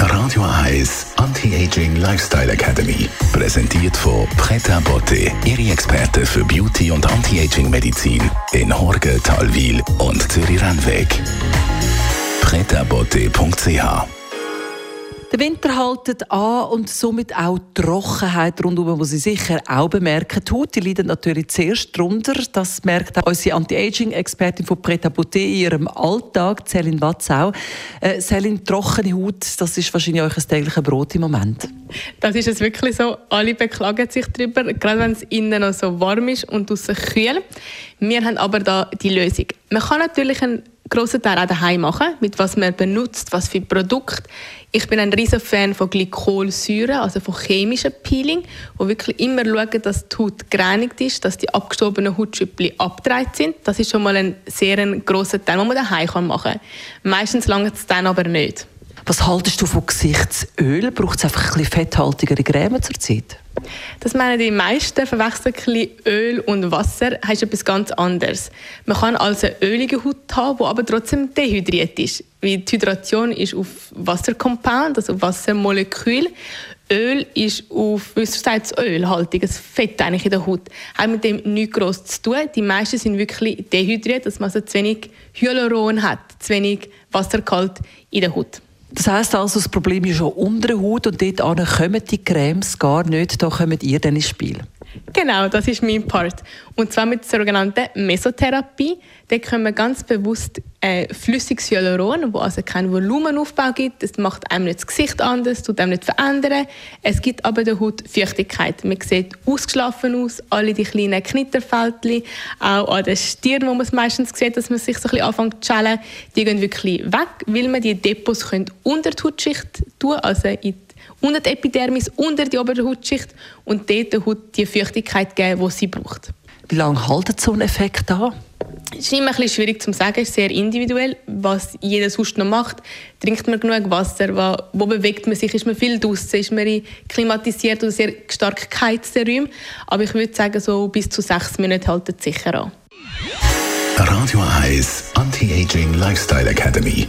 Radio Eyes Anti-Aging Lifestyle Academy. Präsentiert von Preta Botte, Ihre Experte für Beauty und Anti-Aging Medizin in Horge, Talwil und Zürich-Rennweg. Der Winter haltet an und somit auch die Trockenheit rundum, die Sie sicher auch bemerken. Haut die leidet natürlich zuerst darunter. Das merkt auch unsere Anti-Aging-Expertin von Preta Beauté in ihrem Alltag, Céline Watzau. Äh, Céline, trockene Haut, das ist wahrscheinlich ein tägliches Brot im Moment. Das ist es wirklich so. Alle beklagen sich darüber, gerade wenn es innen noch so warm ist und draußen kühl. Wir haben aber da die Lösung. Man kann natürlich einen grossen Teil auch daheim machen, mit was man benutzt, was für Produkte. Ich bin ein riesen Fan von Glykolsäure, also von chemischem Peeling, wo wirklich immer schauen, dass die Haut gereinigt ist, dass die abgestobenen Hautschüppli abgedreht sind. Das ist schon mal ein sehr grosser Teil, den man daheim machen kann. Meistens langt es dann aber nicht. Was haltest du von Gesichtsöl? Braucht es einfach ein bisschen fetthaltigere Creme zur Zeit? Das meinen die meisten verwechseln Öl und Wasser, ist etwas ganz anderes. Man kann also eine ölige Haut haben, die aber trotzdem dehydriert ist. Weil die Hydration ist auf Wassercompound, also Wassermolekül. Öl ist auf, wie sagt ölhaltiges Fett eigentlich in der Haut. Hat mit dem nichts groß zu tun. Die meisten sind wirklich dehydriert, dass man also zu wenig Hyaluron hat, zu wenig Wassergehalt in der Haut. Das heisst also, das Problem ist schon unter der Haut und dort kommen die Cremes gar nicht, da kommt ihr dann ins Spiel. Genau, das ist mein Part. Und zwar mit der sogenannten Mesotherapie. Da können wir ganz bewusst äh, flüssiges Hyaluron, wo also keinen Volumenaufbau gibt. Das macht einem nicht das Gesicht anders, tut einem nicht verändern. Es gibt aber der Haut Feuchtigkeit. Man sieht ausgeschlafen aus, alle die kleinen Knitterfältchen, auch an der Stirn, wo man es meistens sieht, dass man sich so ein bisschen anfängt zu schälen, die gehen wirklich weg, weil man die Depots unter die Hautschicht tun, also in unter die Epidermis, unter die obere Hautschicht und dort der Haut die Feuchtigkeit geben, die sie braucht. Wie lange haltet so ein Effekt an? Es ist immer ein bisschen schwierig zu sagen, es ist sehr individuell, was jeder sonst noch macht. Trinkt man genug Wasser? Wo, wo bewegt man sich? Ist man viel draußen? Ist man in klimatisiert oder sehr stark geheizte Räume? Aber ich würde sagen, so bis zu sechs Minuten halten es sicher an. Radio Eyes Anti-Aging Lifestyle Academy.